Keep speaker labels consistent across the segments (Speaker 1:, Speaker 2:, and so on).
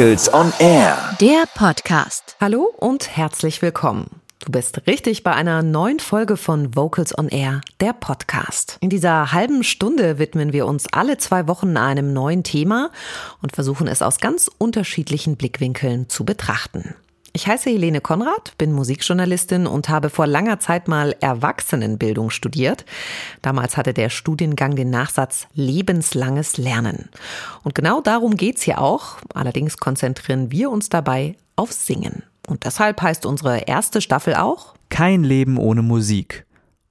Speaker 1: Vocals on Air.
Speaker 2: Der Podcast.
Speaker 3: Hallo und herzlich willkommen. Du bist richtig bei einer neuen Folge von Vocals on Air, der Podcast. In dieser halben Stunde widmen wir uns alle zwei Wochen einem neuen Thema und versuchen es aus ganz unterschiedlichen Blickwinkeln zu betrachten. Ich heiße Helene Konrad, bin Musikjournalistin und habe vor langer Zeit mal Erwachsenenbildung studiert. Damals hatte der Studiengang den Nachsatz lebenslanges Lernen. Und genau darum geht's hier auch. Allerdings konzentrieren wir uns dabei auf Singen. Und deshalb heißt unsere erste Staffel auch
Speaker 4: Kein Leben ohne Musik.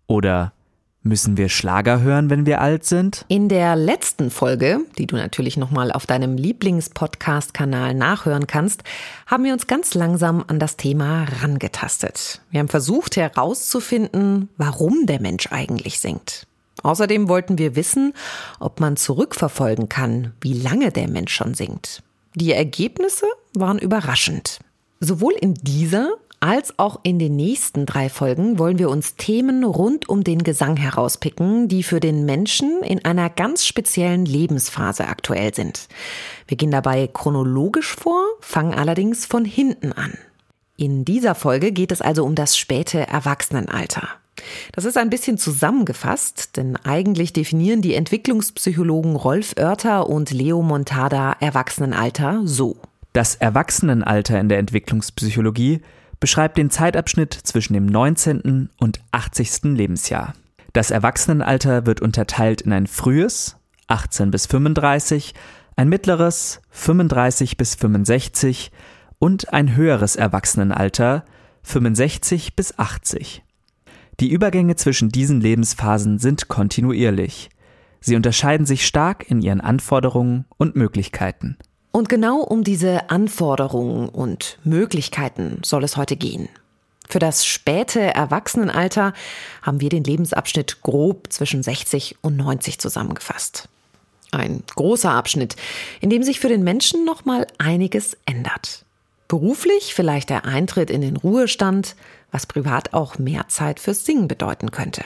Speaker 4: Oder Müssen wir Schlager hören, wenn wir alt sind?
Speaker 3: In der letzten Folge, die du natürlich nochmal auf deinem Lieblingspodcast-Kanal nachhören kannst, haben wir uns ganz langsam an das Thema rangetastet. Wir haben versucht herauszufinden, warum der Mensch eigentlich singt. Außerdem wollten wir wissen, ob man zurückverfolgen kann, wie lange der Mensch schon singt. Die Ergebnisse waren überraschend. Sowohl in dieser als auch in den nächsten drei Folgen wollen wir uns Themen rund um den Gesang herauspicken, die für den Menschen in einer ganz speziellen Lebensphase aktuell sind. Wir gehen dabei chronologisch vor, fangen allerdings von hinten an. In dieser Folge geht es also um das späte Erwachsenenalter. Das ist ein bisschen zusammengefasst, denn eigentlich definieren die Entwicklungspsychologen Rolf Oerter und Leo Montada Erwachsenenalter so.
Speaker 4: Das Erwachsenenalter in der Entwicklungspsychologie beschreibt den Zeitabschnitt zwischen dem 19. und 80. Lebensjahr. Das Erwachsenenalter wird unterteilt in ein frühes, 18 bis 35, ein mittleres, 35 bis 65 und ein höheres Erwachsenenalter, 65 bis 80. Die Übergänge zwischen diesen Lebensphasen sind kontinuierlich. Sie unterscheiden sich stark in ihren Anforderungen und Möglichkeiten.
Speaker 3: Und genau um diese Anforderungen und Möglichkeiten soll es heute gehen. Für das späte Erwachsenenalter haben wir den Lebensabschnitt grob zwischen 60 und 90 zusammengefasst. Ein großer Abschnitt, in dem sich für den Menschen nochmal einiges ändert. Beruflich vielleicht der Eintritt in den Ruhestand, was privat auch mehr Zeit fürs Singen bedeuten könnte.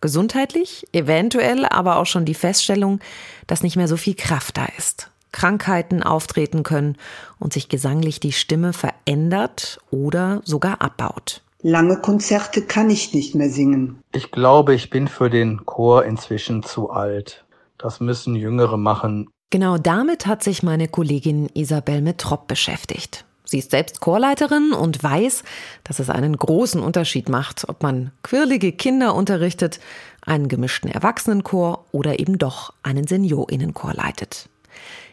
Speaker 3: Gesundheitlich eventuell aber auch schon die Feststellung, dass nicht mehr so viel Kraft da ist Krankheiten auftreten können und sich gesanglich die Stimme verändert oder sogar abbaut.
Speaker 5: Lange Konzerte kann ich nicht mehr singen.
Speaker 6: Ich glaube, ich bin für den Chor inzwischen zu alt. Das müssen Jüngere machen.
Speaker 3: Genau damit hat sich meine Kollegin Isabel Metrop beschäftigt. Sie ist selbst Chorleiterin und weiß, dass es einen großen Unterschied macht, ob man quirlige Kinder unterrichtet, einen gemischten Erwachsenenchor oder eben doch einen Seniorinnenchor leitet.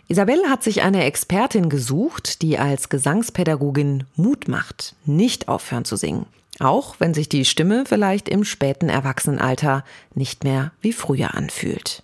Speaker 3: Isabel hat sich eine Expertin gesucht, die als Gesangspädagogin Mut macht, nicht aufhören zu singen. Auch wenn sich die Stimme vielleicht im späten Erwachsenenalter nicht mehr wie früher anfühlt.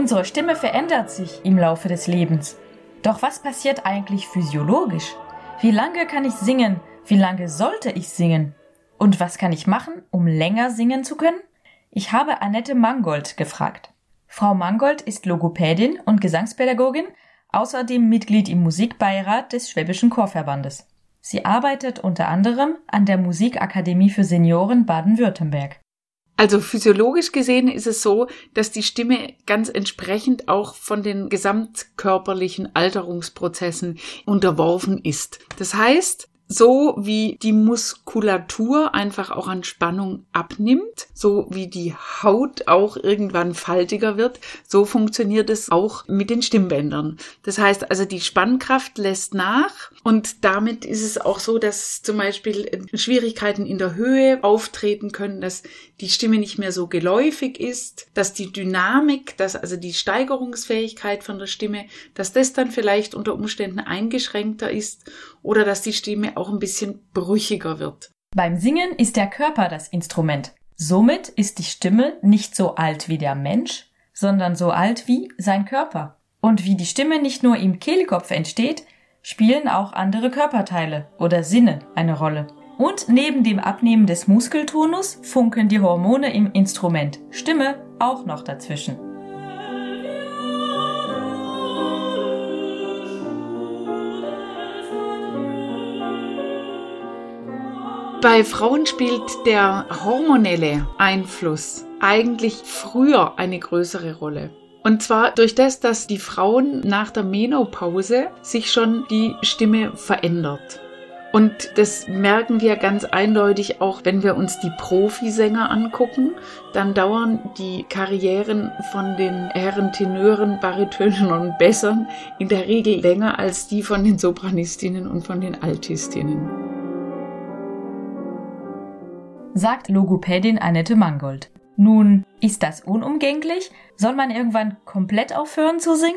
Speaker 7: Unsere Stimme verändert sich im Laufe des Lebens. Doch was passiert eigentlich physiologisch? Wie lange kann ich singen? Wie lange sollte ich singen? Und was kann ich machen, um länger singen zu können? Ich habe Annette Mangold gefragt. Frau Mangold ist Logopädin und Gesangspädagogin, außerdem Mitglied im Musikbeirat des Schwäbischen Chorverbandes. Sie arbeitet unter anderem an der Musikakademie für Senioren Baden-Württemberg.
Speaker 8: Also physiologisch gesehen ist es so, dass die Stimme ganz entsprechend auch von den gesamtkörperlichen Alterungsprozessen unterworfen ist. Das heißt, so wie die Muskulatur einfach auch an Spannung abnimmt, so wie die Haut auch irgendwann faltiger wird, so funktioniert es auch mit den Stimmbändern. Das heißt also, die Spannkraft lässt nach und damit ist es auch so, dass zum Beispiel Schwierigkeiten in der Höhe auftreten können, dass die Stimme nicht mehr so geläufig ist, dass die Dynamik, dass also die Steigerungsfähigkeit von der Stimme, dass das dann vielleicht unter Umständen eingeschränkter ist oder dass die Stimme auch ein bisschen brüchiger wird.
Speaker 7: Beim Singen ist der Körper das Instrument. Somit ist die Stimme nicht so alt wie der Mensch, sondern so alt wie sein Körper. Und wie die Stimme nicht nur im Kehlkopf entsteht, spielen auch andere Körperteile oder Sinne eine Rolle. Und neben dem Abnehmen des Muskeltonus funken die Hormone im Instrument Stimme auch noch dazwischen.
Speaker 8: Bei Frauen spielt der hormonelle Einfluss eigentlich früher eine größere Rolle. Und zwar durch das, dass die Frauen nach der Menopause sich schon die Stimme verändert. Und das merken wir ganz eindeutig auch, wenn wir uns die Profisänger angucken. Dann dauern die Karrieren von den Herren Tenören, Baritönen und Bessern in der Regel länger als die von den Sopranistinnen und von den Altistinnen
Speaker 7: sagt Logopädin Annette Mangold. Nun, ist das unumgänglich? Soll man irgendwann komplett aufhören zu singen?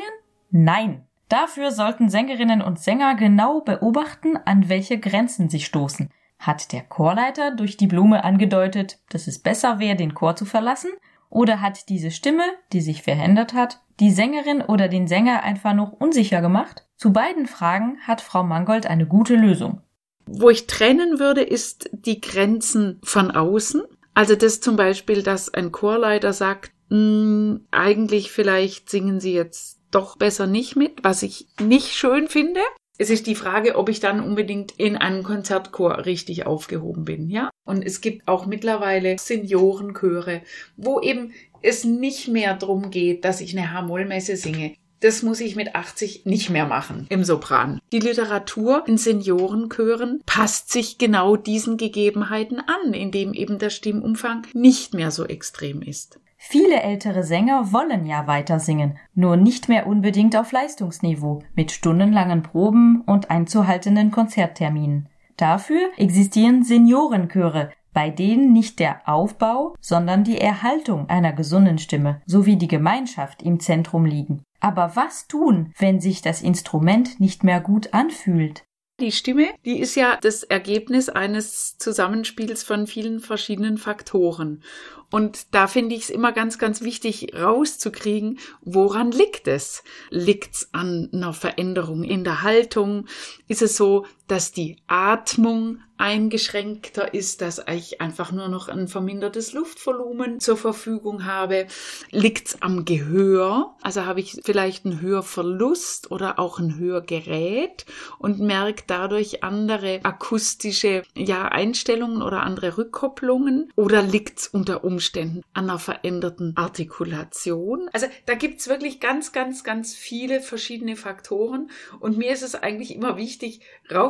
Speaker 7: Nein. Dafür sollten Sängerinnen und Sänger genau beobachten, an welche Grenzen sie stoßen. Hat der Chorleiter durch die Blume angedeutet, dass es besser wäre, den Chor zu verlassen? Oder hat diese Stimme, die sich verändert hat, die Sängerin oder den Sänger einfach noch unsicher gemacht? Zu beiden Fragen hat Frau Mangold eine gute Lösung.
Speaker 8: Wo ich trennen würde, ist die Grenzen von außen. Also das zum Beispiel, dass ein Chorleiter sagt, hm, eigentlich vielleicht singen Sie jetzt doch besser nicht mit, was ich nicht schön finde. Es ist die Frage, ob ich dann unbedingt in einem Konzertchor richtig aufgehoben bin, ja? Und es gibt auch mittlerweile Seniorenchöre, wo eben es nicht mehr drum geht, dass ich eine H-Moll-Messe singe. Das muss ich mit 80 nicht mehr machen im Sopran. Die Literatur in Seniorenchören passt sich genau diesen Gegebenheiten an, indem eben der Stimmumfang nicht mehr so extrem ist.
Speaker 7: Viele ältere Sänger wollen ja weiter singen, nur nicht mehr unbedingt auf Leistungsniveau, mit stundenlangen Proben und einzuhaltenden Konzertterminen. Dafür existieren Seniorenchöre, bei denen nicht der Aufbau, sondern die Erhaltung einer gesunden Stimme sowie die Gemeinschaft im Zentrum liegen. Aber was tun, wenn sich das Instrument nicht mehr gut anfühlt?
Speaker 8: Die Stimme, die ist ja das Ergebnis eines Zusammenspiels von vielen verschiedenen Faktoren. Und da finde ich es immer ganz, ganz wichtig rauszukriegen, woran liegt es? Liegt es an einer Veränderung in der Haltung? Ist es so, dass die Atmung eingeschränkter ist, dass ich einfach nur noch ein vermindertes Luftvolumen zur Verfügung habe? Liegt es am Gehör? Also habe ich vielleicht einen Hörverlust oder auch ein Hörgerät und merke dadurch andere akustische ja, Einstellungen oder andere Rückkopplungen? Oder liegt es unter Umständen an einer veränderten Artikulation? Also da gibt es wirklich ganz, ganz, ganz viele verschiedene Faktoren und mir ist es eigentlich immer wichtig,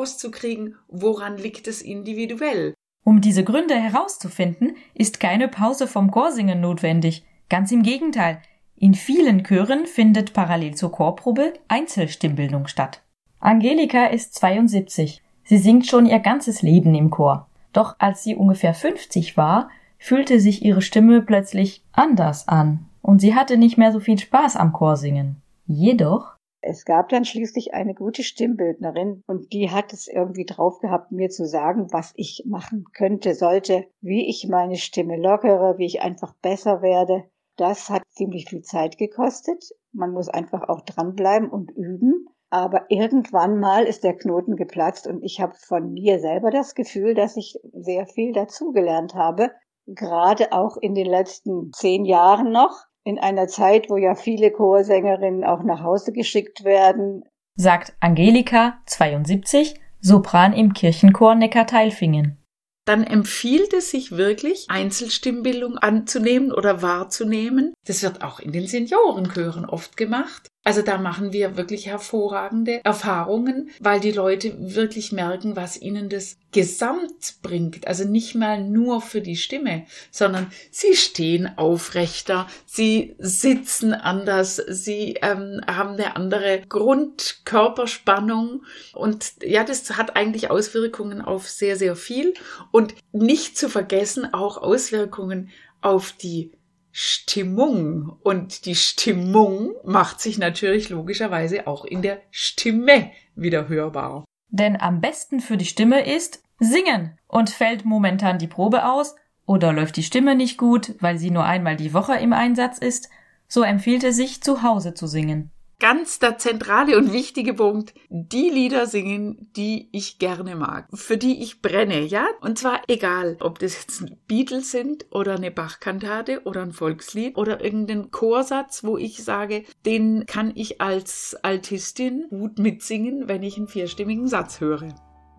Speaker 8: rauszukriegen, woran liegt es individuell.
Speaker 7: Um diese Gründe herauszufinden, ist keine Pause vom Chorsingen notwendig. Ganz im Gegenteil. In vielen Chören findet parallel zur Chorprobe Einzelstimmbildung statt. Angelika ist 72. Sie singt schon ihr ganzes Leben im Chor. Doch als sie ungefähr 50 war, fühlte sich ihre Stimme plötzlich anders an und sie hatte nicht mehr so viel Spaß am Chorsingen. Jedoch
Speaker 5: es gab dann schließlich eine gute Stimmbildnerin und die hat es irgendwie drauf gehabt, mir zu sagen, was ich machen könnte, sollte, wie ich meine Stimme lockere, wie ich einfach besser werde. Das hat ziemlich viel Zeit gekostet. Man muss einfach auch dranbleiben und üben. Aber irgendwann mal ist der Knoten geplatzt und ich habe von mir selber das Gefühl, dass ich sehr viel dazugelernt habe. Gerade auch in den letzten zehn Jahren noch in einer Zeit, wo ja viele Chorsängerinnen auch nach Hause geschickt werden.
Speaker 7: Sagt Angelika, 72, Sopran im Kirchenchor Neckarteilfingen.
Speaker 8: Dann empfiehlt es sich wirklich, Einzelstimmbildung anzunehmen oder wahrzunehmen. Das wird auch in den Seniorenchören oft gemacht. Also da machen wir wirklich hervorragende Erfahrungen, weil die Leute wirklich merken, was ihnen das Gesamt bringt. Also nicht mal nur für die Stimme, sondern sie stehen aufrechter, sie sitzen anders, sie ähm, haben eine andere Grundkörperspannung und ja, das hat eigentlich Auswirkungen auf sehr, sehr viel und nicht zu vergessen auch Auswirkungen auf die Stimmung. Und die Stimmung macht sich natürlich logischerweise auch in der Stimme wieder hörbar.
Speaker 7: Denn am besten für die Stimme ist singen. Und fällt momentan die Probe aus oder läuft die Stimme nicht gut, weil sie nur einmal die Woche im Einsatz ist, so empfiehlt es sich, zu Hause zu singen.
Speaker 8: Ganz der zentrale und wichtige Punkt. Die Lieder singen, die ich gerne mag, für die ich brenne, ja? Und zwar egal, ob das jetzt Beatles sind oder eine Bachkantate oder ein Volkslied oder irgendein Chorsatz, wo ich sage, den kann ich als Altistin gut mitsingen, wenn ich einen vierstimmigen Satz höre.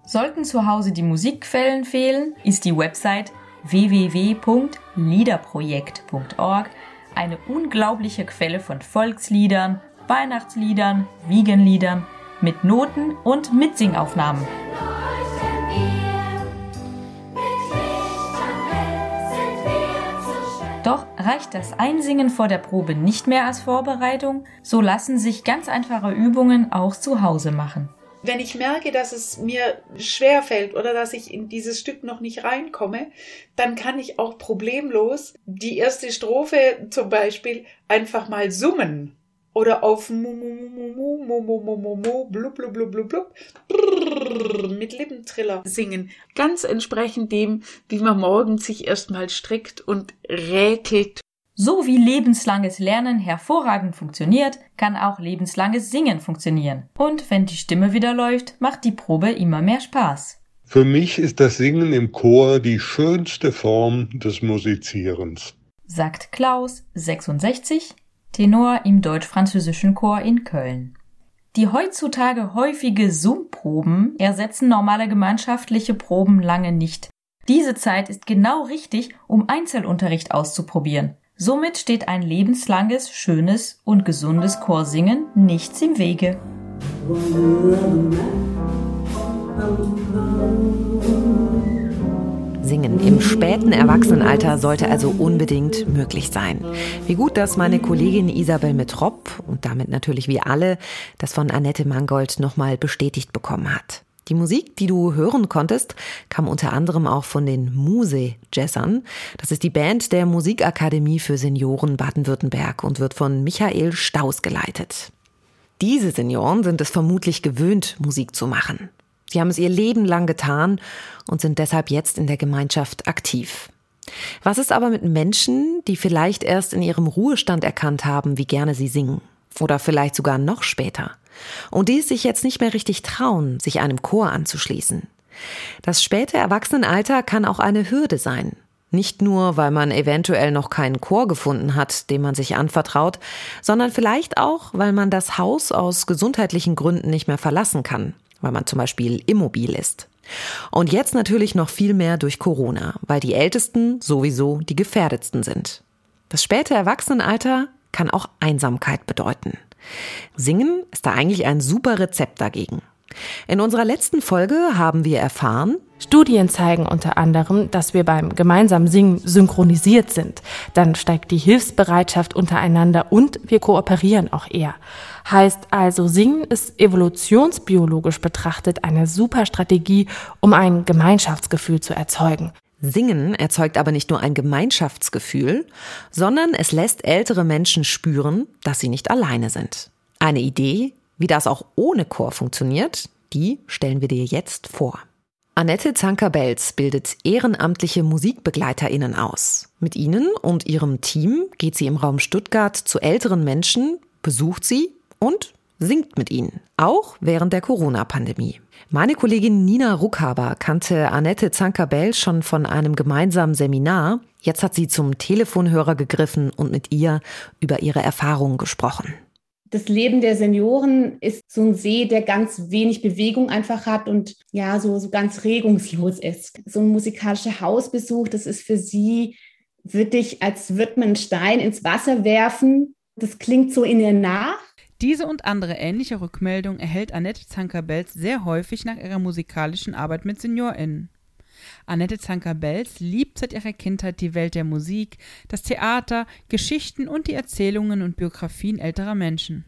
Speaker 7: Sollten zu Hause die Musikquellen fehlen, ist die Website www.liederprojekt.org eine unglaubliche Quelle von Volksliedern, Weihnachtsliedern, Wiegenliedern mit Noten und Mitsingaufnahmen. Doch reicht das Einsingen vor der Probe nicht mehr als Vorbereitung, so lassen sich ganz einfache Übungen auch zu Hause machen.
Speaker 8: Wenn ich merke, dass es mir schwer fällt oder dass ich in dieses Stück noch nicht reinkomme, dann kann ich auch problemlos die erste Strophe zum Beispiel einfach mal summen oder auf mit Lippentriller singen. Ganz entsprechend dem, wie man morgens sich erstmal strickt und räkelt.
Speaker 7: So wie lebenslanges Lernen hervorragend funktioniert, kann auch lebenslanges Singen funktionieren. Und wenn die Stimme wieder läuft, macht die Probe immer mehr Spaß.
Speaker 1: Für mich ist das Singen im Chor die schönste Form des Musizierens,
Speaker 7: sagt Klaus 66 Tenor im deutsch-französischen Chor in Köln. Die heutzutage häufige Zoom-Proben ersetzen normale gemeinschaftliche Proben lange nicht. Diese Zeit ist genau richtig, um Einzelunterricht auszuprobieren. Somit steht ein lebenslanges, schönes und gesundes Chorsingen nichts im Wege.
Speaker 3: Singen im späten Erwachsenenalter sollte also unbedingt möglich sein. Wie gut, dass meine Kollegin Isabel Metrop und damit natürlich wir alle das von Annette Mangold nochmal bestätigt bekommen hat. Die Musik, die du hören konntest, kam unter anderem auch von den Muse-Jazzern. Das ist die Band der Musikakademie für Senioren Baden-Württemberg und wird von Michael Staus geleitet. Diese Senioren sind es vermutlich gewöhnt, Musik zu machen. Sie haben es ihr Leben lang getan und sind deshalb jetzt in der Gemeinschaft aktiv. Was ist aber mit Menschen, die vielleicht erst in ihrem Ruhestand erkannt haben, wie gerne sie singen? Oder vielleicht sogar noch später? und die sich jetzt nicht mehr richtig trauen, sich einem Chor anzuschließen. Das späte Erwachsenenalter kann auch eine Hürde sein. Nicht nur, weil man eventuell noch keinen Chor gefunden hat, dem man sich anvertraut, sondern vielleicht auch, weil man das Haus aus gesundheitlichen Gründen nicht mehr verlassen kann, weil man zum Beispiel immobil ist. Und jetzt natürlich noch viel mehr durch Corona, weil die Ältesten sowieso die gefährdetsten sind. Das späte Erwachsenenalter kann auch Einsamkeit bedeuten. Singen ist da eigentlich ein super Rezept dagegen. In unserer letzten Folge haben wir erfahren,
Speaker 2: Studien zeigen unter anderem, dass wir beim gemeinsamen Singen synchronisiert sind. Dann steigt die Hilfsbereitschaft untereinander und wir kooperieren auch eher. Heißt also, Singen ist evolutionsbiologisch betrachtet eine super Strategie, um ein Gemeinschaftsgefühl zu erzeugen.
Speaker 3: Singen erzeugt aber nicht nur ein Gemeinschaftsgefühl, sondern es lässt ältere Menschen spüren, dass sie nicht alleine sind. Eine Idee, wie das auch ohne Chor funktioniert, die stellen wir dir jetzt vor. Annette Zanker-Belz bildet ehrenamtliche MusikbegleiterInnen aus. Mit ihnen und ihrem Team geht sie im Raum Stuttgart zu älteren Menschen, besucht sie und singt mit ihnen, auch während der Corona-Pandemie. Meine Kollegin Nina Ruckhaber kannte Annette Zanker-Bell schon von einem gemeinsamen Seminar. Jetzt hat sie zum Telefonhörer gegriffen und mit ihr über ihre Erfahrungen gesprochen.
Speaker 9: Das Leben der Senioren ist so ein See, der ganz wenig Bewegung einfach hat und ja, so, so ganz regungslos ist. So ein musikalischer Hausbesuch, das ist für sie wirklich, als würde man einen Stein ins Wasser werfen. Das klingt so in ihr nach
Speaker 10: diese und andere ähnliche Rückmeldungen erhält Annette Zanker-Belz sehr häufig nach ihrer musikalischen Arbeit mit SeniorInnen. Annette Zanker-Belz liebt seit ihrer Kindheit die Welt der Musik, das Theater, Geschichten und die Erzählungen und Biografien älterer Menschen.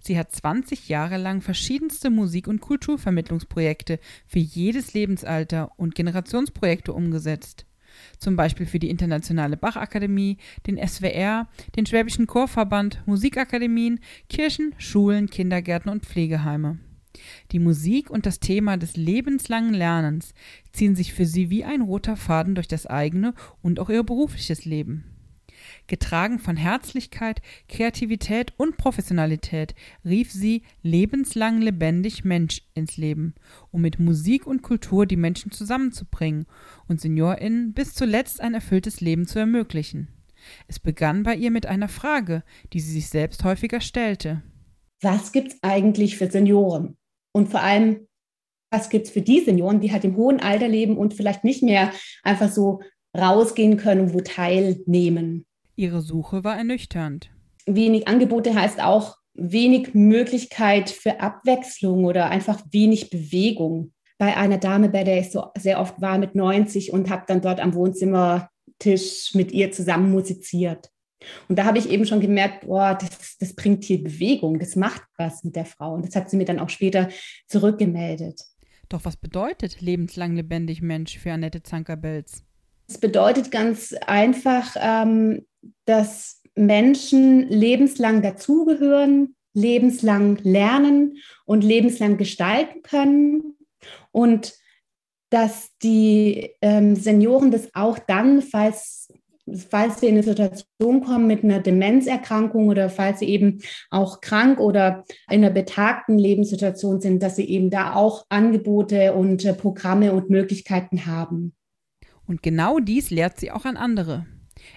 Speaker 10: Sie hat 20 Jahre lang verschiedenste Musik- und Kulturvermittlungsprojekte für jedes Lebensalter und Generationsprojekte umgesetzt zum Beispiel für die Internationale Bachakademie, den SWR, den Schwäbischen Chorverband, Musikakademien, Kirchen, Schulen, Kindergärten und Pflegeheime. Die Musik und das Thema des lebenslangen Lernens ziehen sich für sie wie ein roter Faden durch das eigene und auch ihr berufliches Leben. Getragen von Herzlichkeit, Kreativität und Professionalität rief sie lebenslang lebendig Mensch ins Leben, um mit Musik und Kultur die Menschen zusammenzubringen und SeniorInnen bis zuletzt ein erfülltes Leben zu ermöglichen. Es begann bei ihr mit einer Frage, die sie sich selbst häufiger stellte.
Speaker 9: Was gibt es eigentlich für Senioren? Und vor allem, was gibt es für die Senioren, die halt im hohen Alter leben und vielleicht nicht mehr einfach so rausgehen können, wo teilnehmen?
Speaker 10: Ihre Suche war ernüchternd.
Speaker 9: Wenig Angebote heißt auch wenig Möglichkeit für Abwechslung oder einfach wenig Bewegung. Bei einer Dame, bei der ich so sehr oft war mit 90 und habe dann dort am Wohnzimmertisch mit ihr zusammen musiziert. Und da habe ich eben schon gemerkt, boah, das, das bringt hier Bewegung, das macht was mit der Frau. Und das hat sie mir dann auch später zurückgemeldet.
Speaker 10: Doch was bedeutet lebenslang lebendig Mensch für Annette Zanker-Belz?
Speaker 9: Es bedeutet ganz einfach, ähm, dass Menschen lebenslang dazugehören, lebenslang lernen und lebenslang gestalten können und dass die ähm, Senioren das auch dann, falls, falls sie in eine Situation kommen mit einer Demenzerkrankung oder falls sie eben auch krank oder in einer betagten Lebenssituation sind, dass sie eben da auch Angebote und äh, Programme und Möglichkeiten haben.
Speaker 10: Und genau dies lehrt sie auch an andere.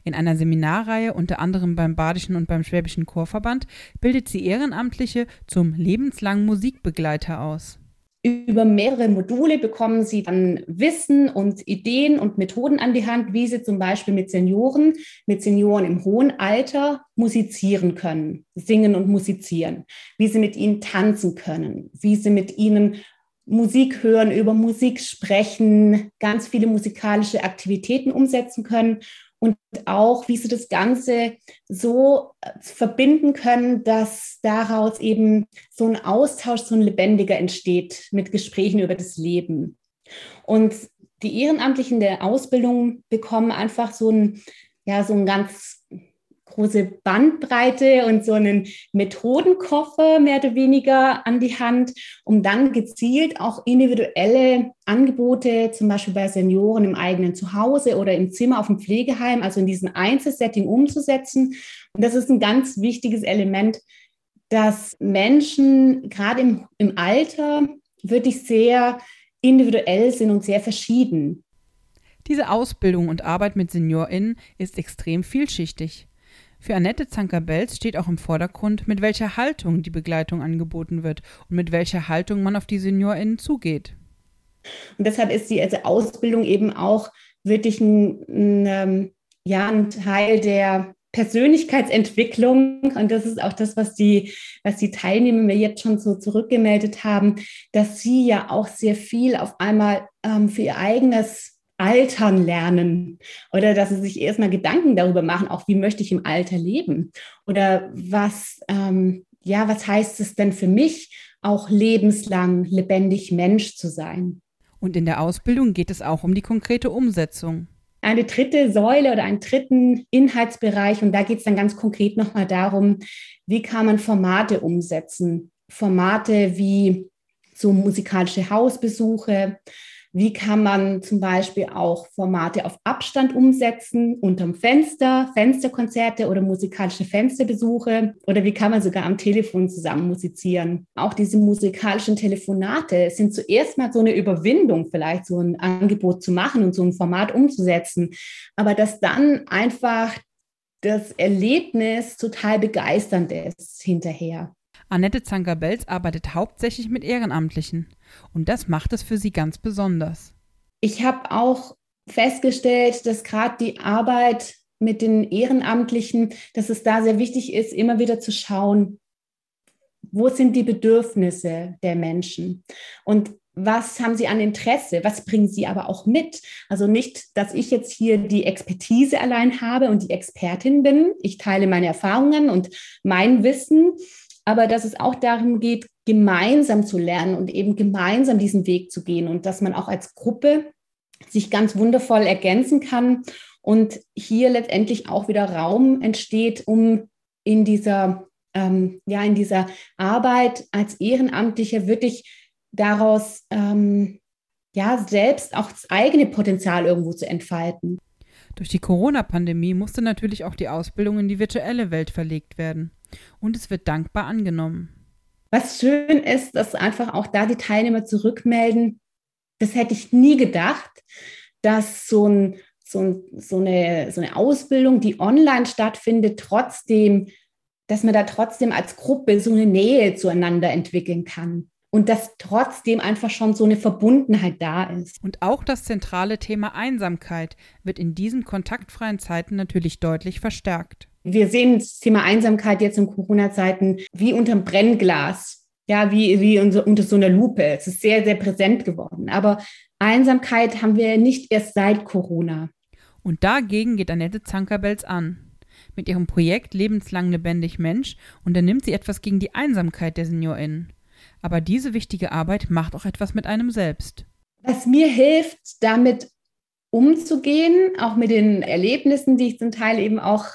Speaker 10: In einer Seminarreihe, unter anderem beim Badischen und beim Schwäbischen Chorverband, bildet sie Ehrenamtliche zum lebenslangen Musikbegleiter aus.
Speaker 9: Über mehrere Module bekommen sie dann Wissen und Ideen und Methoden an die Hand, wie sie zum Beispiel mit Senioren, mit Senioren im hohen Alter musizieren können, singen und musizieren, wie sie mit ihnen tanzen können, wie sie mit ihnen Musik hören, über Musik sprechen, ganz viele musikalische Aktivitäten umsetzen können und auch, wie sie das Ganze so äh, verbinden können, dass daraus eben so ein Austausch, so ein lebendiger entsteht mit Gesprächen über das Leben. Und die Ehrenamtlichen der Ausbildung bekommen einfach so ein, ja, so ein ganz große Bandbreite und so einen Methodenkoffer mehr oder weniger an die Hand, um dann gezielt auch individuelle Angebote, zum Beispiel bei Senioren im eigenen Zuhause oder im Zimmer auf dem Pflegeheim, also in diesem Einzelsetting umzusetzen. Und das ist ein ganz wichtiges Element, dass Menschen gerade im, im Alter wirklich sehr individuell sind und sehr verschieden.
Speaker 10: Diese Ausbildung und Arbeit mit SeniorInnen ist extrem vielschichtig. Für Annette Zanker-Belz steht auch im Vordergrund, mit welcher Haltung die Begleitung angeboten wird und mit welcher Haltung man auf die SeniorInnen zugeht.
Speaker 9: Und deshalb ist die also Ausbildung eben auch wirklich ein, ein, ähm, ja, ein Teil der Persönlichkeitsentwicklung. Und das ist auch das, was die, was die Teilnehmer mir jetzt schon so zurückgemeldet haben, dass sie ja auch sehr viel auf einmal ähm, für ihr eigenes altern lernen oder dass sie sich erstmal Gedanken darüber machen, auch wie möchte ich im Alter leben oder was, ähm, ja, was heißt es denn für mich, auch lebenslang lebendig Mensch zu sein.
Speaker 10: Und in der Ausbildung geht es auch um die konkrete Umsetzung.
Speaker 9: Eine dritte Säule oder einen dritten Inhaltsbereich und da geht es dann ganz konkret nochmal darum, wie kann man Formate umsetzen. Formate wie so musikalische Hausbesuche, wie kann man zum Beispiel auch Formate auf Abstand umsetzen, unterm Fenster, Fensterkonzerte oder musikalische Fensterbesuche? Oder wie kann man sogar am Telefon zusammen musizieren? Auch diese musikalischen Telefonate sind zuerst mal so eine Überwindung, vielleicht so ein Angebot zu machen und so ein Format umzusetzen. Aber dass dann einfach das Erlebnis total begeisternd ist hinterher.
Speaker 10: Annette Zanker-Belz arbeitet hauptsächlich mit Ehrenamtlichen. Und das macht es für sie ganz besonders.
Speaker 9: Ich habe auch festgestellt, dass gerade die Arbeit mit den Ehrenamtlichen, dass es da sehr wichtig ist, immer wieder zu schauen, wo sind die Bedürfnisse der Menschen und was haben sie an Interesse, was bringen sie aber auch mit. Also nicht, dass ich jetzt hier die Expertise allein habe und die Expertin bin. Ich teile meine Erfahrungen und mein Wissen, aber dass es auch darum geht, gemeinsam zu lernen und eben gemeinsam diesen Weg zu gehen und dass man auch als Gruppe sich ganz wundervoll ergänzen kann und hier letztendlich auch wieder Raum entsteht, um in dieser, ähm, ja, in dieser Arbeit als Ehrenamtlicher wirklich daraus ähm, ja selbst auch das eigene Potenzial irgendwo zu entfalten.
Speaker 10: Durch die Corona-Pandemie musste natürlich auch die Ausbildung in die virtuelle Welt verlegt werden. Und es wird dankbar angenommen.
Speaker 9: Was schön ist, dass einfach auch da die Teilnehmer zurückmelden, das hätte ich nie gedacht, dass so, ein, so, ein, so, eine, so eine Ausbildung, die online stattfindet, trotzdem, dass man da trotzdem als Gruppe so eine Nähe zueinander entwickeln kann und dass trotzdem einfach schon so eine Verbundenheit da ist.
Speaker 10: Und auch das zentrale Thema Einsamkeit wird in diesen kontaktfreien Zeiten natürlich deutlich verstärkt.
Speaker 9: Wir sehen das Thema Einsamkeit jetzt in Corona-Zeiten wie unterm Brennglas, ja, wie, wie unter, unter so einer Lupe. Es ist sehr, sehr präsent geworden. Aber Einsamkeit haben wir nicht erst seit Corona.
Speaker 10: Und dagegen geht Annette Zankerbels an. Mit ihrem Projekt Lebenslang lebendig Mensch unternimmt sie etwas gegen die Einsamkeit der SeniorInnen. Aber diese wichtige Arbeit macht auch etwas mit einem selbst.
Speaker 9: Was mir hilft, damit umzugehen, auch mit den Erlebnissen, die ich zum Teil eben auch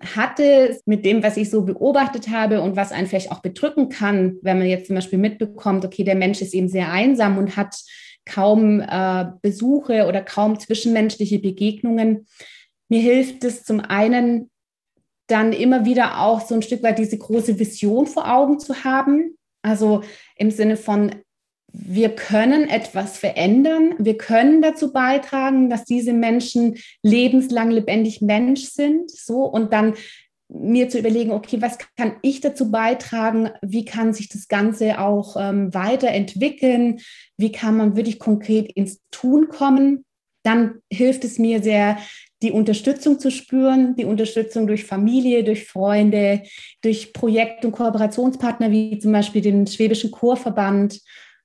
Speaker 9: hatte, mit dem, was ich so beobachtet habe und was einen vielleicht auch bedrücken kann, wenn man jetzt zum Beispiel mitbekommt, okay, der Mensch ist eben sehr einsam und hat kaum äh, Besuche oder kaum zwischenmenschliche Begegnungen. Mir hilft es zum einen, dann immer wieder auch so ein Stück weit diese große Vision vor Augen zu haben, also im Sinne von, wir können etwas verändern, wir können dazu beitragen, dass diese Menschen lebenslang lebendig Mensch sind, so und dann mir zu überlegen, okay, was kann ich dazu beitragen? Wie kann sich das Ganze auch ähm, weiterentwickeln? Wie kann man wirklich konkret ins Tun kommen? Dann hilft es mir sehr, die Unterstützung zu spüren, die Unterstützung durch Familie, durch Freunde, durch Projekt- und Kooperationspartner wie zum Beispiel den Schwäbischen Chorverband,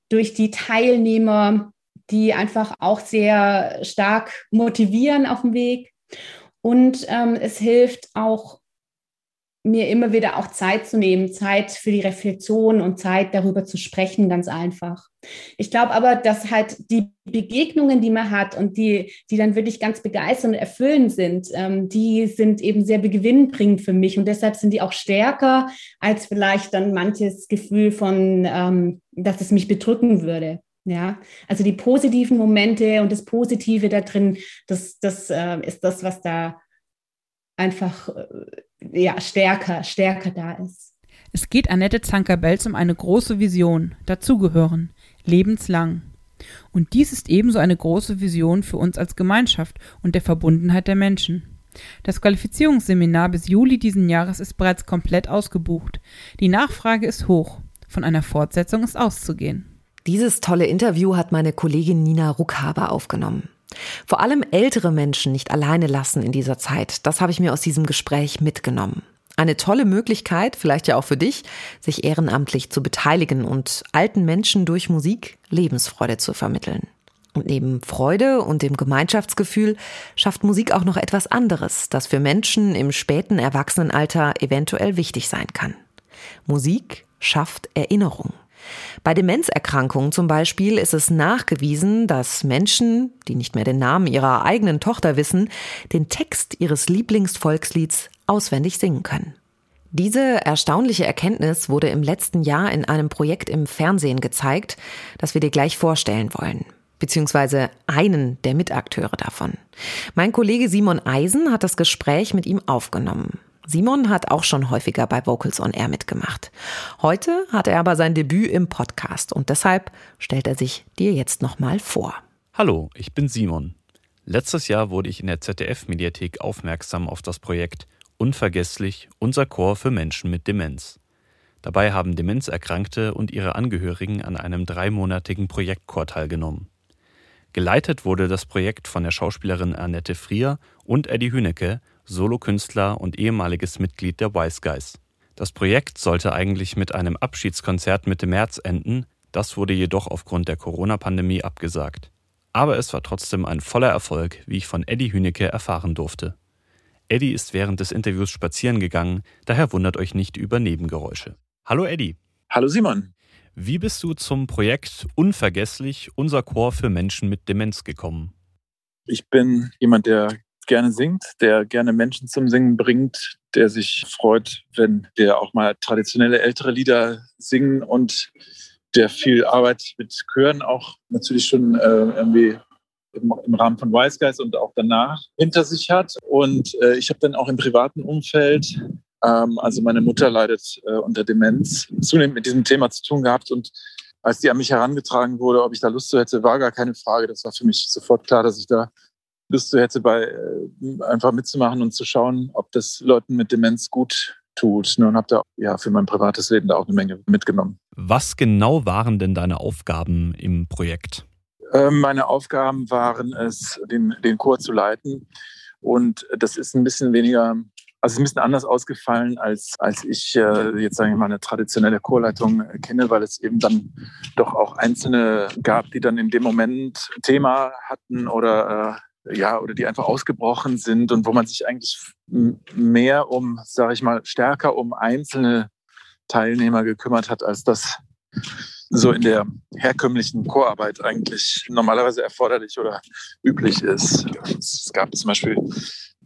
Speaker 9: durch die Teilnehmer, die einfach auch sehr stark motivieren auf dem Weg. Und ähm, es hilft auch mir immer wieder auch Zeit zu nehmen, Zeit für die Reflexion und Zeit darüber zu sprechen, ganz einfach. Ich glaube aber, dass halt die Begegnungen, die man hat und die, die dann wirklich ganz begeisternd und erfüllend sind, ähm, die sind eben sehr gewinnbringend für mich und deshalb sind die auch stärker als vielleicht dann manches Gefühl von, ähm, dass es mich bedrücken würde. Ja, also die positiven Momente und das Positive da drin, das, das äh, ist das, was da einfach äh, ja, stärker, stärker da ist.
Speaker 10: Es geht Annette Zanker-Belz um eine große Vision, dazugehören, lebenslang. Und dies ist ebenso eine große Vision für uns als Gemeinschaft und der Verbundenheit der Menschen. Das Qualifizierungsseminar bis Juli diesen Jahres ist bereits komplett ausgebucht. Die Nachfrage ist hoch. Von einer Fortsetzung ist auszugehen.
Speaker 3: Dieses tolle Interview hat meine Kollegin Nina Ruckhaber aufgenommen. Vor allem ältere Menschen nicht alleine lassen in dieser Zeit, das habe ich mir aus diesem Gespräch mitgenommen. Eine tolle Möglichkeit, vielleicht ja auch für dich, sich ehrenamtlich zu beteiligen und alten Menschen durch Musik Lebensfreude zu vermitteln. Und neben Freude und dem Gemeinschaftsgefühl schafft Musik auch noch etwas anderes, das für Menschen im späten Erwachsenenalter eventuell wichtig sein kann. Musik schafft Erinnerung. Bei Demenzerkrankungen zum Beispiel ist es nachgewiesen, dass Menschen, die nicht mehr den Namen ihrer eigenen Tochter wissen, den Text ihres Lieblingsvolkslieds auswendig singen können. Diese erstaunliche Erkenntnis wurde im letzten Jahr in einem Projekt im Fernsehen gezeigt, das wir dir gleich vorstellen wollen beziehungsweise einen der Mitakteure davon. Mein Kollege Simon Eisen hat das Gespräch mit ihm aufgenommen. Simon hat auch schon häufiger bei Vocals on Air mitgemacht. Heute hat er aber sein Debüt im Podcast und deshalb stellt er sich dir jetzt nochmal vor.
Speaker 11: Hallo, ich bin Simon. Letztes Jahr wurde ich in der ZDF-Mediathek aufmerksam auf das Projekt Unvergesslich unser Chor für Menschen mit Demenz. Dabei haben Demenzerkrankte und ihre Angehörigen an einem dreimonatigen Projektchor teilgenommen. Geleitet wurde das Projekt von der Schauspielerin Annette Frier und Eddie Hünecke Solokünstler und ehemaliges Mitglied der Wise Guys. Das Projekt sollte eigentlich mit einem Abschiedskonzert Mitte März enden, das wurde jedoch aufgrund der Corona-Pandemie abgesagt. Aber es war trotzdem ein voller Erfolg, wie ich von Eddie Hünecke erfahren durfte. Eddie ist während des Interviews spazieren gegangen, daher wundert euch nicht über Nebengeräusche. Hallo Eddie.
Speaker 12: Hallo Simon.
Speaker 11: Wie bist du zum Projekt Unvergesslich, unser Chor für Menschen mit Demenz gekommen?
Speaker 12: Ich bin jemand, der gerne singt, der gerne Menschen zum Singen bringt, der sich freut, wenn wir auch mal traditionelle ältere Lieder singen und der viel Arbeit mit Chören auch natürlich schon äh, irgendwie im, im Rahmen von Wise Guys und auch danach hinter sich hat. Und äh, ich habe dann auch im privaten Umfeld, ähm, also meine Mutter leidet äh, unter Demenz, zunehmend mit diesem Thema zu tun gehabt. Und als die an mich herangetragen wurde, ob ich da Lust zu hätte, war gar keine Frage. Das war für mich sofort klar, dass ich da Lust zu hätte, bei äh, einfach mitzumachen und zu schauen, ob das Leuten mit Demenz gut tut. Ne, und habe da ja für mein privates Leben da auch eine Menge mitgenommen.
Speaker 11: Was genau waren denn deine Aufgaben im Projekt?
Speaker 12: Ähm, meine Aufgaben waren es, den, den Chor zu leiten. Und das ist ein bisschen weniger, also ein bisschen anders ausgefallen, als, als ich äh, jetzt sage ich mal eine traditionelle Chorleitung kenne, weil es eben dann doch auch Einzelne gab, die dann in dem Moment Thema hatten oder äh, ja, oder die einfach ausgebrochen sind und wo man sich eigentlich mehr um, sage ich mal, stärker um einzelne Teilnehmer gekümmert hat, als das so in der herkömmlichen Chorarbeit eigentlich normalerweise erforderlich oder üblich ist. Es gab zum Beispiel,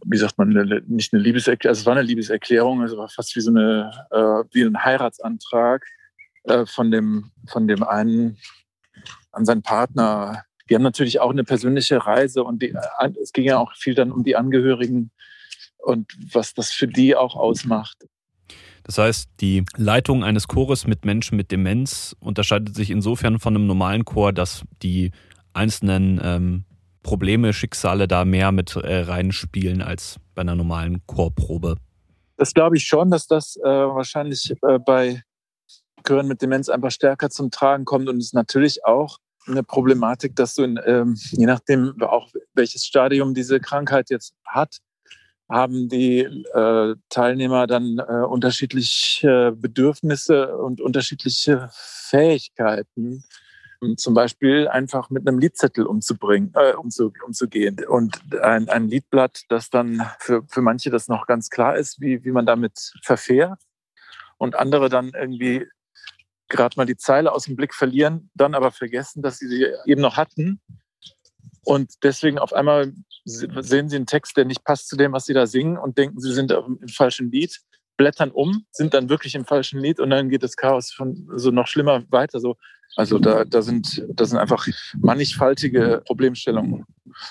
Speaker 12: wie sagt man, nicht eine Liebeserklärung, also es war eine Liebeserklärung, es war fast wie so eine, äh, wie ein Heiratsantrag äh, von dem, von dem einen an seinen Partner. Die haben natürlich auch eine persönliche Reise und die, es ging ja auch viel dann um die Angehörigen und was das für die auch ausmacht.
Speaker 11: Das heißt, die Leitung eines Chores mit Menschen mit Demenz unterscheidet sich insofern von einem normalen Chor, dass die einzelnen ähm, Probleme, Schicksale da mehr mit äh, reinspielen als bei einer normalen Chorprobe.
Speaker 12: Das glaube ich schon, dass das äh, wahrscheinlich äh, bei Chören mit Demenz einfach stärker zum Tragen kommt und es natürlich auch eine Problematik, dass du in, ähm, je nachdem auch welches Stadium diese Krankheit jetzt hat, haben die äh, Teilnehmer dann äh, unterschiedliche Bedürfnisse und unterschiedliche Fähigkeiten, zum Beispiel einfach mit einem Liedzettel umzubringen, äh, umzu, umzugehen. Und ein, ein Liedblatt, das dann für, für manche das noch ganz klar ist, wie, wie man damit verfährt. Und andere dann irgendwie gerade mal die Zeile aus dem Blick verlieren, dann aber vergessen, dass sie sie eben noch hatten. Und deswegen auf einmal sehen sie einen Text, der nicht passt zu dem, was sie da singen und denken, sie sind im falschen Lied, blättern um, sind dann wirklich im falschen Lied und dann geht das Chaos von so noch schlimmer weiter. So. Also da, da, sind, da sind einfach mannigfaltige Problemstellungen.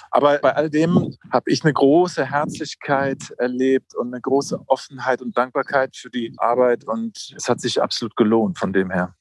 Speaker 12: Aber bei all dem habe ich eine große Herzlichkeit erlebt und eine große Offenheit und Dankbarkeit für die Arbeit und es hat sich absolut gelohnt von dem her.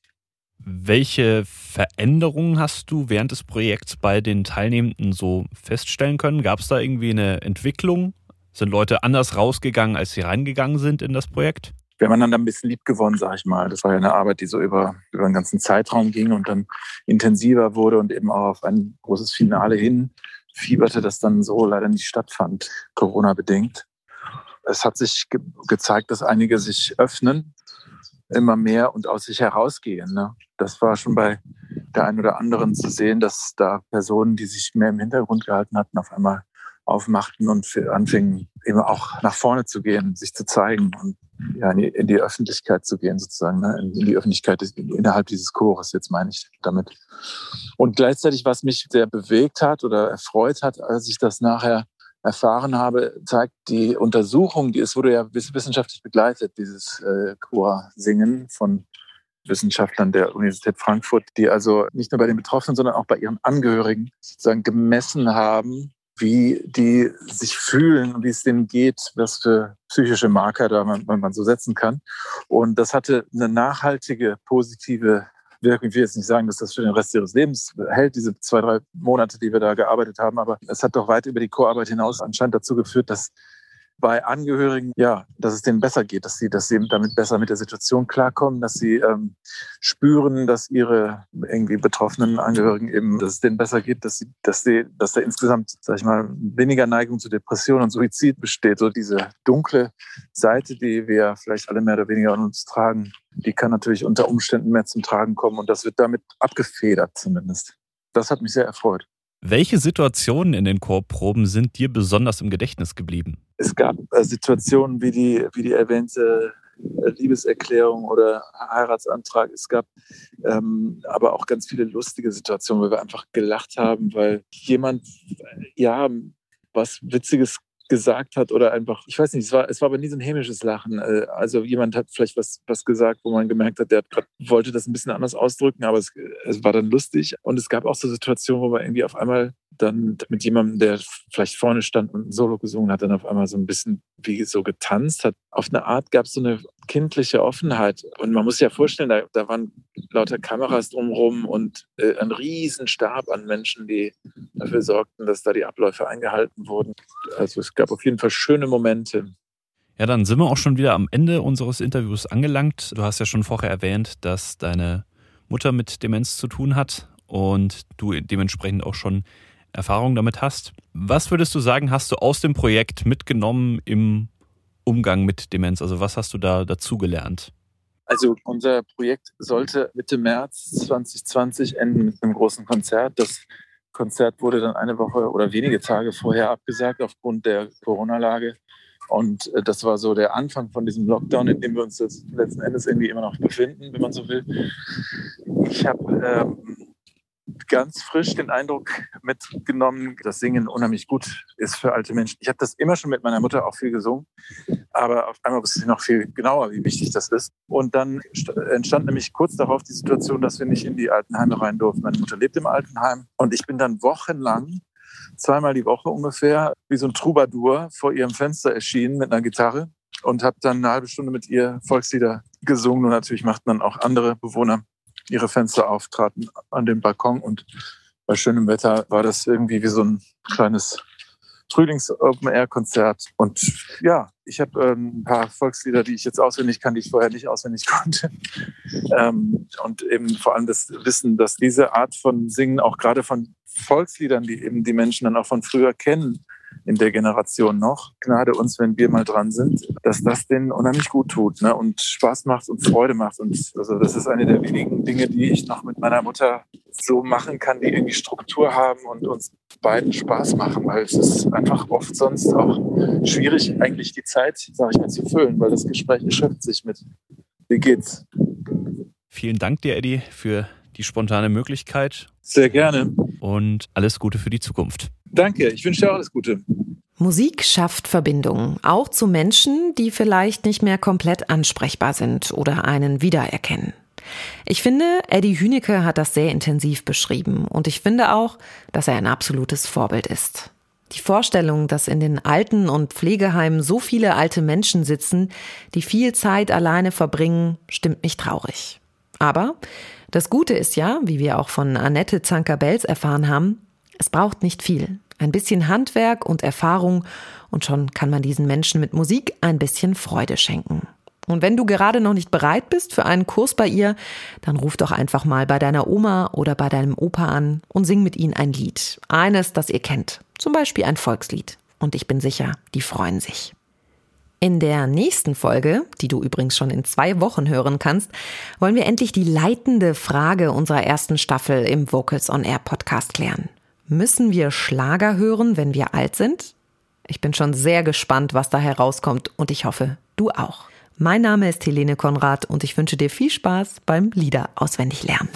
Speaker 11: Welche Veränderungen hast du während des Projekts bei den Teilnehmenden so feststellen können? Gab es da irgendwie eine Entwicklung? Sind Leute anders rausgegangen, als sie reingegangen sind in das Projekt?
Speaker 12: Wir haben einander ein bisschen lieb gewonnen, sag ich mal. Das war ja eine Arbeit, die so über, über einen ganzen Zeitraum ging und dann intensiver wurde und eben auch auf ein großes Finale hin fieberte, das dann so leider nicht stattfand, Corona-bedingt. Es hat sich ge gezeigt, dass einige sich öffnen immer mehr und aus sich herausgehen. Ne? Das war schon bei der einen oder anderen zu sehen, dass da Personen, die sich mehr im Hintergrund gehalten hatten, auf einmal aufmachten und anfingen eben auch nach vorne zu gehen, sich zu zeigen und ja, in, die, in die Öffentlichkeit zu gehen, sozusagen, ne? in, in die Öffentlichkeit innerhalb dieses Chores, jetzt meine ich damit. Und gleichzeitig, was mich sehr bewegt hat oder erfreut hat, als ich das nachher erfahren habe, zeigt die Untersuchung, die es wurde ja wissenschaftlich begleitet, dieses äh, Chorsingen von Wissenschaftlern der Universität Frankfurt, die also nicht nur bei den Betroffenen, sondern auch bei ihren Angehörigen sozusagen gemessen haben, wie die sich fühlen und wie es denen geht, was für psychische Marker da man, man so setzen kann. Und das hatte eine nachhaltige positive Wirkung. Ich will jetzt nicht sagen, dass das für den Rest ihres Lebens hält, diese zwei, drei Monate, die wir da gearbeitet haben, aber es hat doch weit über die Chorarbeit hinaus anscheinend dazu geführt, dass bei Angehörigen, ja, dass es denen besser geht, dass sie, dass sie damit besser mit der Situation klarkommen, dass sie ähm, spüren, dass ihre irgendwie betroffenen Angehörigen eben, dass es denen besser geht, dass sie, dass sie, dass da insgesamt, sag ich mal, weniger Neigung zu Depression und Suizid besteht. So diese dunkle Seite, die wir vielleicht alle mehr oder weniger an uns tragen, die kann natürlich unter Umständen mehr zum Tragen kommen und das wird damit abgefedert zumindest. Das hat mich sehr erfreut.
Speaker 11: Welche Situationen in den Chorproben sind dir besonders im Gedächtnis geblieben?
Speaker 12: Es gab äh, Situationen wie die, wie die erwähnte äh, Liebeserklärung oder Heiratsantrag. Es gab ähm, aber auch ganz viele lustige Situationen, wo wir einfach gelacht haben, weil jemand ja was Witziges gesagt hat oder einfach, ich weiß nicht, es war, es war aber nie so ein hämisches Lachen. Äh, also jemand hat vielleicht was, was gesagt, wo man gemerkt hat, der hat grad, wollte das ein bisschen anders ausdrücken, aber es, es war dann lustig. Und es gab auch so Situationen, wo man irgendwie auf einmal dann mit jemandem, der vielleicht vorne stand und ein Solo gesungen hat, dann auf einmal so ein bisschen wie so getanzt hat. Auf eine Art gab es so eine kindliche Offenheit. Und man muss sich ja vorstellen, da, da waren lauter Kameras drumherum und äh, ein Riesenstab an Menschen, die dafür sorgten, dass da die Abläufe eingehalten wurden. Also es gab auf jeden Fall schöne Momente.
Speaker 11: Ja, dann sind wir auch schon wieder am Ende unseres Interviews angelangt. Du hast ja schon vorher erwähnt, dass deine Mutter mit Demenz zu tun hat und du dementsprechend auch schon Erfahrung damit hast. Was würdest du sagen, hast du aus dem Projekt mitgenommen im Umgang mit Demenz? Also was hast du da dazugelernt?
Speaker 12: Also unser Projekt sollte Mitte März 2020 enden mit einem großen Konzert. Das Konzert wurde dann eine Woche oder wenige Tage vorher abgesagt aufgrund der Corona-Lage. Und äh, das war so der Anfang von diesem Lockdown, in dem wir uns letzten Endes irgendwie immer noch befinden, wenn man so will. Ich habe ähm, ganz frisch den Eindruck mitgenommen, dass Singen unheimlich gut ist für alte Menschen. Ich habe das immer schon mit meiner Mutter auch viel gesungen, aber auf einmal wusste ich noch viel genauer, wie wichtig das ist. Und dann entstand nämlich kurz darauf die Situation, dass wir nicht in die Altenheime rein durften. Meine Mutter lebt im Altenheim und ich bin dann wochenlang zweimal die Woche ungefähr wie so ein Troubadour vor ihrem Fenster erschienen mit einer Gitarre und habe dann eine halbe Stunde mit ihr Volkslieder gesungen und natürlich machten dann auch andere Bewohner ihre Fenster auftraten an dem Balkon. Und bei schönem Wetter war das irgendwie wie so ein kleines Frühlings-Open-Air-Konzert. Und ja, ich habe ähm, ein paar Volkslieder, die ich jetzt auswendig kann, die ich vorher nicht auswendig konnte. Ähm, und eben vor allem das Wissen, dass diese Art von Singen auch gerade von Volksliedern, die eben die Menschen dann auch von früher kennen, in der Generation noch. Gnade uns, wenn wir mal dran sind, dass das denen unheimlich gut tut ne? und Spaß macht und Freude macht. Und also das ist eine der wenigen Dinge, die ich noch mit meiner Mutter so machen kann, die irgendwie Struktur haben und uns beiden Spaß machen, weil es ist einfach oft sonst auch schwierig, eigentlich die Zeit, sage ich mal, zu füllen, weil das Gespräch erschöpft sich mit, wie geht's?
Speaker 11: Vielen Dank dir, Eddie, für die spontane Möglichkeit.
Speaker 12: Sehr gerne.
Speaker 11: Und alles Gute für die Zukunft.
Speaker 12: Danke, ich wünsche dir alles Gute.
Speaker 3: Musik schafft Verbindungen, auch zu Menschen, die vielleicht nicht mehr komplett ansprechbar sind oder einen wiedererkennen. Ich finde, Eddie Hünecke hat das sehr intensiv beschrieben und ich finde auch, dass er ein absolutes Vorbild ist. Die Vorstellung, dass in den Alten- und Pflegeheimen so viele alte Menschen sitzen, die viel Zeit alleine verbringen, stimmt mich traurig. Aber das Gute ist ja, wie wir auch von Annette Zanker-Belz erfahren haben, es braucht nicht viel. Ein bisschen Handwerk und Erfahrung und schon kann man diesen Menschen mit Musik ein bisschen Freude schenken. Und wenn du gerade noch nicht bereit bist für einen Kurs bei ihr, dann ruf doch einfach mal bei deiner Oma oder bei deinem Opa an und sing mit ihnen ein Lied. Eines, das ihr kennt. Zum Beispiel ein Volkslied. Und ich bin sicher, die freuen sich. In der nächsten Folge, die du übrigens schon in zwei Wochen hören kannst, wollen wir endlich die leitende Frage unserer ersten Staffel im Vocals on Air Podcast klären. Müssen wir Schlager hören, wenn wir alt sind? Ich bin schon sehr gespannt, was da herauskommt und ich hoffe, du auch. Mein Name ist Helene Konrad und ich wünsche dir viel Spaß beim Lieder auswendig lernen.